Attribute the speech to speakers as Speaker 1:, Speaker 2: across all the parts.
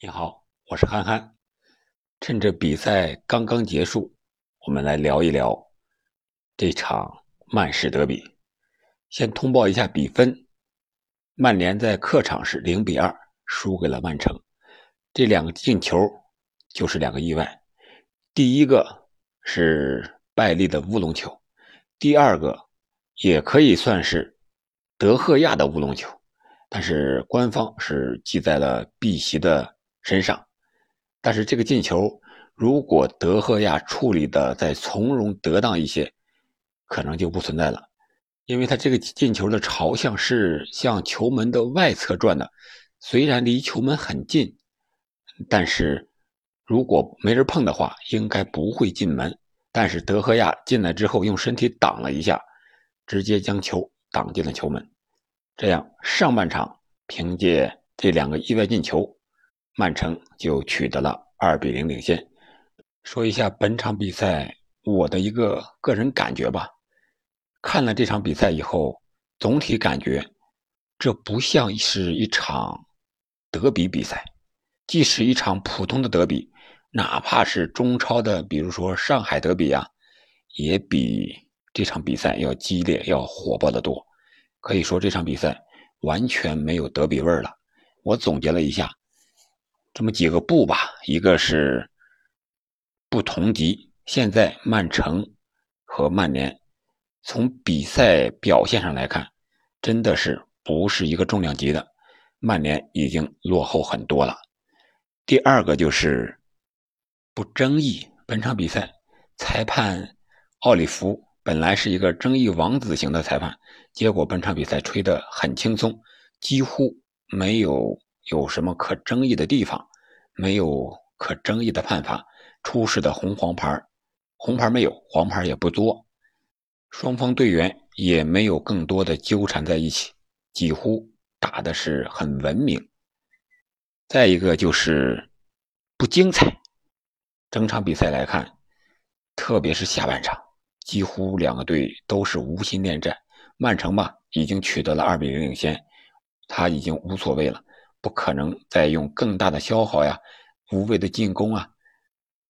Speaker 1: 你好，我是憨憨。趁着比赛刚刚结束，我们来聊一聊这场曼市德比。先通报一下比分：曼联在客场是零比二输给了曼城。这两个进球就是两个意外，第一个是拜利的乌龙球，第二个也可以算是德赫亚的乌龙球，但是官方是记在了碧玺的。身上，但是这个进球，如果德赫亚处理的再从容得当一些，可能就不存在了，因为他这个进球的朝向是向球门的外侧转的，虽然离球门很近，但是如果没人碰的话，应该不会进门。但是德赫亚进来之后，用身体挡了一下，直接将球挡进了球门。这样上半场凭借这两个意外进球。曼城就取得了二比零领先。说一下本场比赛我的一个个人感觉吧。看了这场比赛以后，总体感觉这不像是一场德比比赛。即使一场普通的德比，哪怕是中超的，比如说上海德比啊，也比这场比赛要激烈、要火爆的多。可以说这场比赛完全没有德比味儿了。我总结了一下。这么几个不吧，一个是不同级。现在曼城和曼联从比赛表现上来看，真的是不是一个重量级的。曼联已经落后很多了。第二个就是不争议。本场比赛裁判奥里弗本来是一个争议王子型的裁判，结果本场比赛吹得很轻松，几乎没有。有什么可争议的地方？没有可争议的判罚，出示的红黄牌，红牌没有，黄牌也不多，双方队员也没有更多的纠缠在一起，几乎打的是很文明。再一个就是不精彩，整场比赛来看，特别是下半场，几乎两个队都是无心恋战。曼城吧，已经取得了二比零领先，他已经无所谓了。不可能再用更大的消耗呀，无谓的进攻啊，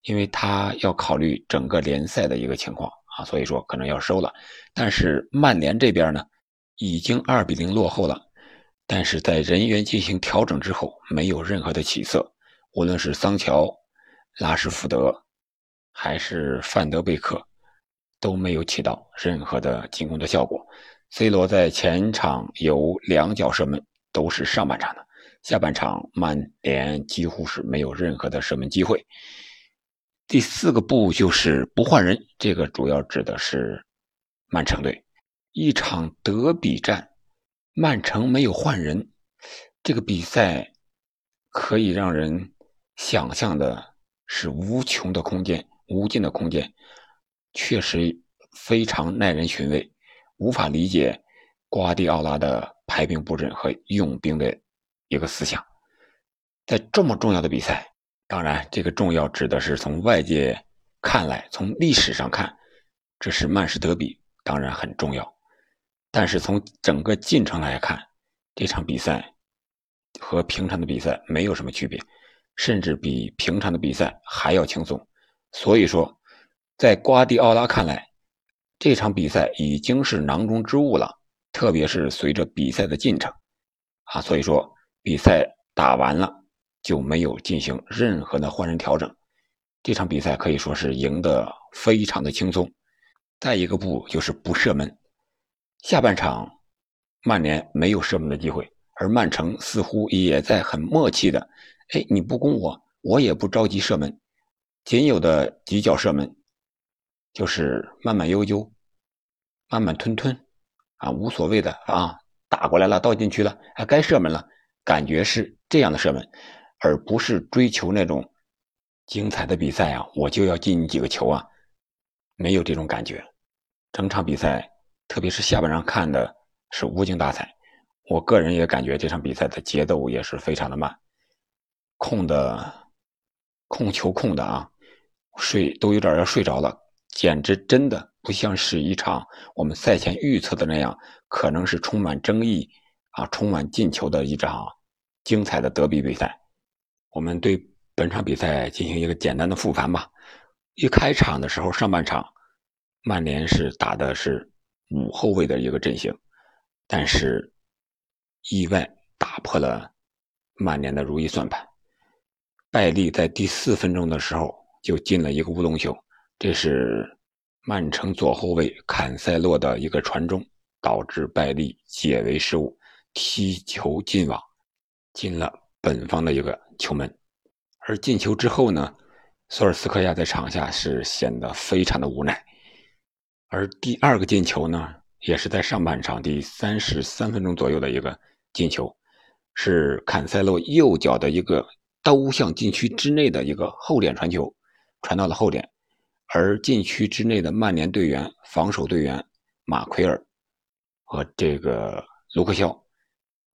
Speaker 1: 因为他要考虑整个联赛的一个情况啊，所以说可能要收了。但是曼联这边呢，已经二比零落后了，但是在人员进行调整之后，没有任何的起色，无论是桑乔、拉什福德，还是范德贝克，都没有起到任何的进攻的效果。C 罗在前场有两脚射门，都是上半场的。下半场，曼联几乎是没有任何的射门机会。第四个不就是不换人，这个主要指的是曼城队。一场德比战，曼城没有换人，这个比赛可以让人想象的是无穷的空间，无尽的空间，确实非常耐人寻味，无法理解瓜迪奥拉的排兵布阵和用兵的。一个思想，在这么重要的比赛，当然这个重要指的是从外界看来，从历史上看，这是曼市德比，当然很重要。但是从整个进程来看，这场比赛和平常的比赛没有什么区别，甚至比平常的比赛还要轻松。所以说，在瓜迪奥拉看来，这场比赛已经是囊中之物了，特别是随着比赛的进程，啊，所以说。比赛打完了就没有进行任何的换人调整，这场比赛可以说是赢得非常的轻松。再一个不就是不射门，下半场曼联没有射门的机会，而曼城似乎也在很默契的，哎，你不攻我，我也不着急射门，仅有的几脚射门就是慢慢悠悠、慢慢吞吞，啊，无所谓的啊，打过来了，倒进去了，还该射门了。感觉是这样的射门，而不是追求那种精彩的比赛啊！我就要进几个球啊！没有这种感觉。整场比赛，特别是下半场看的是无精打采。我个人也感觉这场比赛的节奏也是非常的慢，控的控球控的啊，睡都有点要睡着了，简直真的不像是一场我们赛前预测的那样，可能是充满争议。啊，充满进球的一场精彩的德比比赛，我们对本场比赛进行一个简单的复盘吧。一开场的时候，上半场曼联是打的是五后卫的一个阵型，但是意外打破了曼联的如意算盘。拜利在第四分钟的时候就进了一个乌龙球，这是曼城左后卫坎塞洛的一个传中，导致拜利解围失误，踢球进网，进了本方的一个球门。而进球之后呢？索尔斯克亚在场下是显得非常的无奈，而第二个进球呢，也是在上半场第三十三分钟左右的一个进球，是坎塞洛右脚的一个兜向禁区之内的一个后点传球，传到了后点，而禁区之内的曼联队员防守队员马奎尔和这个卢克肖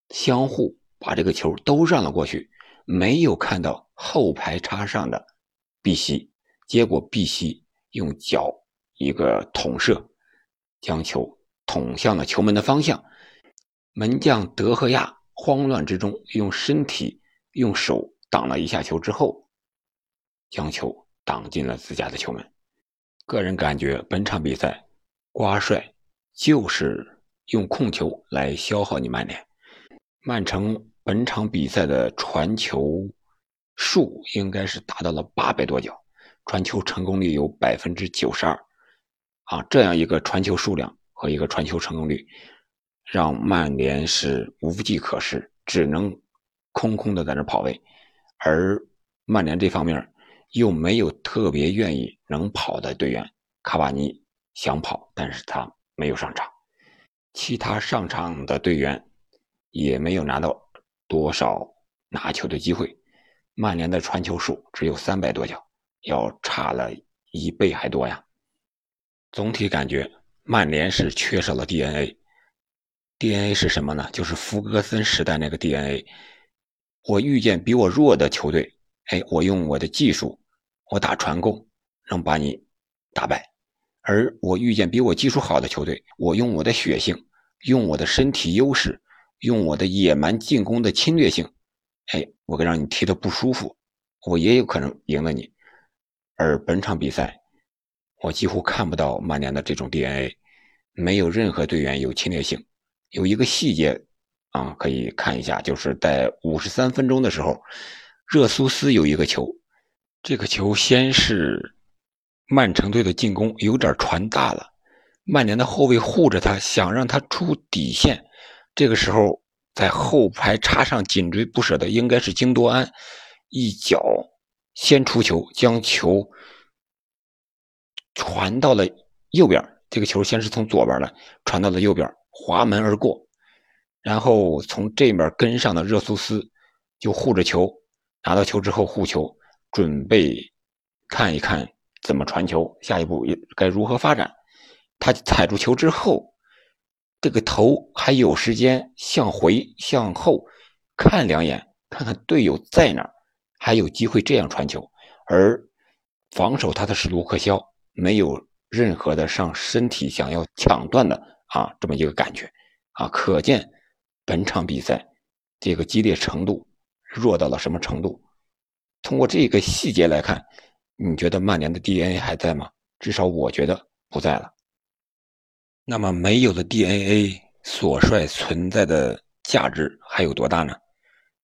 Speaker 1: 相互把这个球都让了过去，没有看到后排插上的。碧玺，结果碧玺用脚一个捅射，将球捅向了球门的方向。门将德赫亚慌乱之中用身体、用手挡了一下球之后，将球挡进了自家的球门。个人感觉，本场比赛瓜帅就是用控球来消耗你曼联。曼城本场比赛的传球。数应该是达到了八百多脚，传球成功率有百分之九十二，啊，这样一个传球数量和一个传球成功率，让曼联是无计可施，只能空空的在那跑位，而曼联这方面又没有特别愿意能跑的队员，卡瓦尼想跑，但是他没有上场，其他上场的队员也没有拿到多少拿球的机会。曼联的传球数只有三百多脚，要差了一倍还多呀。总体感觉曼联是缺少了 DNA。DNA 是什么呢？就是福格森时代那个 DNA。我遇见比我弱的球队，哎，我用我的技术，我打传控，能把你打败；而我遇见比我技术好的球队，我用我的血性，用我的身体优势，用我的野蛮进攻的侵略性。哎，我让你踢得不舒服，我也有可能赢了你。而本场比赛，我几乎看不到曼联的这种 DNA，没有任何队员有侵略性。有一个细节啊，可以看一下，就是在五十三分钟的时候，热苏斯有一个球，这个球先是曼城队的进攻有点传大了，曼联的后卫护着他，想让他出底线，这个时候。在后排插上紧追不舍的应该是京多安，一脚先出球，将球传到了右边。这个球先是从左边来，传到了右边，滑门而过。然后从这面跟上的热苏斯就护着球，拿到球之后护球，准备看一看怎么传球，下一步该如何发展。他踩住球之后。这个头还有时间向回向后看两眼，看看队友在哪儿，还有机会这样传球。而防守他的是卢克肖，没有任何的上身体想要抢断的啊这么一个感觉啊，可见本场比赛这个激烈程度弱到了什么程度。通过这个细节来看，你觉得曼联的 DNA 还在吗？至少我觉得不在了。那么没有了 DNA，索帅存在的价值还有多大呢？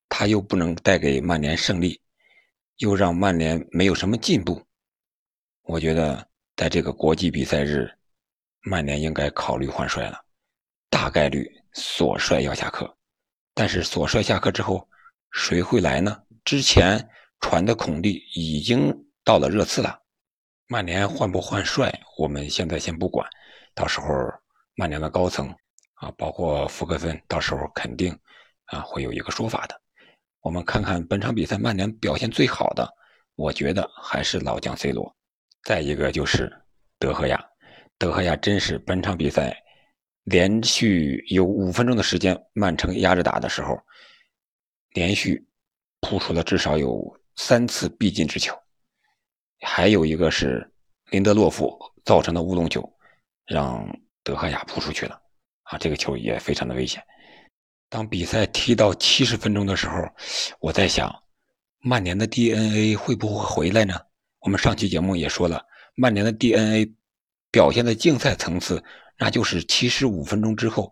Speaker 1: 他又不能带给曼联胜利，又让曼联没有什么进步。我觉得在这个国际比赛日，曼联应该考虑换帅了。大概率索帅要下课，但是索帅下课之后，谁会来呢？之前传的孔蒂已经到了热刺了。曼联换不换帅，我们现在先不管。到时候，曼联的高层啊，包括福格森，到时候肯定啊会有一个说法的。我们看看本场比赛曼联表现最好的，我觉得还是老将 C 罗。再一个就是德赫亚，德赫亚真是本场比赛连续有五分钟的时间，曼城压着打的时候，连续扑出了至少有三次必进之球，还有一个是林德洛夫造成的乌龙球。让德赫亚扑出去了，啊，这个球也非常的危险。当比赛踢到七十分钟的时候，我在想，曼联的 DNA 会不会回来呢？我们上期节目也说了，曼联的 DNA 表现在竞赛层次，那就是七十五分钟之后，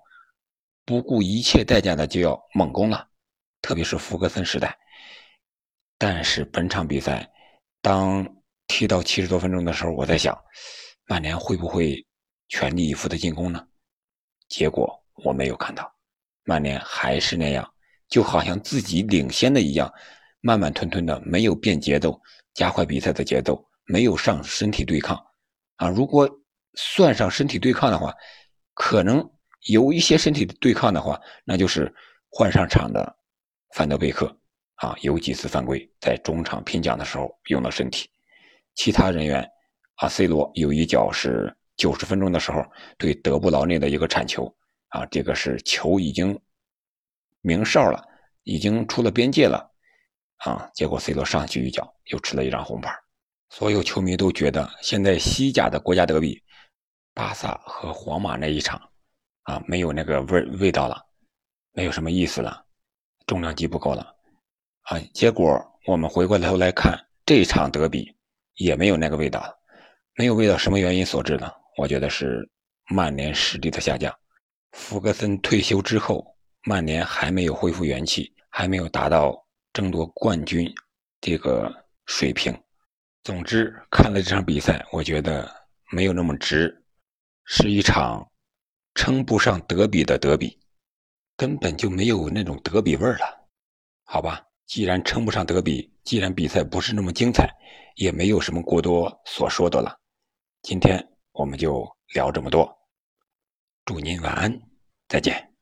Speaker 1: 不顾一切代价的就要猛攻了，特别是福格森时代。但是本场比赛，当踢到七十多分钟的时候，我在想，曼联会不会全力以赴的进攻呢？结果我没有看到，曼联还是那样，就好像自己领先的一样，慢慢吞吞的，没有变节奏，加快比赛的节奏，没有上身体对抗。啊，如果算上身体对抗的话，可能有一些身体对抗的话，那就是换上场的范德贝克。啊，有几次犯规，在中场拼抢的时候用了身体。其他人员，啊，C 罗有一脚是九十分钟的时候对德布劳内的一个铲球，啊，这个是球已经鸣哨了，已经出了边界了，啊，结果 C 罗上去一脚又吃了一张红牌。所有球迷都觉得现在西甲的国家德比，巴萨和皇马那一场，啊，没有那个味味道了，没有什么意思了，重量级不够了。啊，结果我们回过头来看这场德比，也没有那个味道，没有味道，什么原因所致呢？我觉得是曼联实力的下降。福格森退休之后，曼联还没有恢复元气，还没有达到争夺冠军这个水平。总之，看了这场比赛，我觉得没有那么值，是一场称不上德比的德比，根本就没有那种德比味儿了，好吧？既然称不上德比，既然比赛不是那么精彩，也没有什么过多所说的了。今天我们就聊这么多，祝您晚安，再见。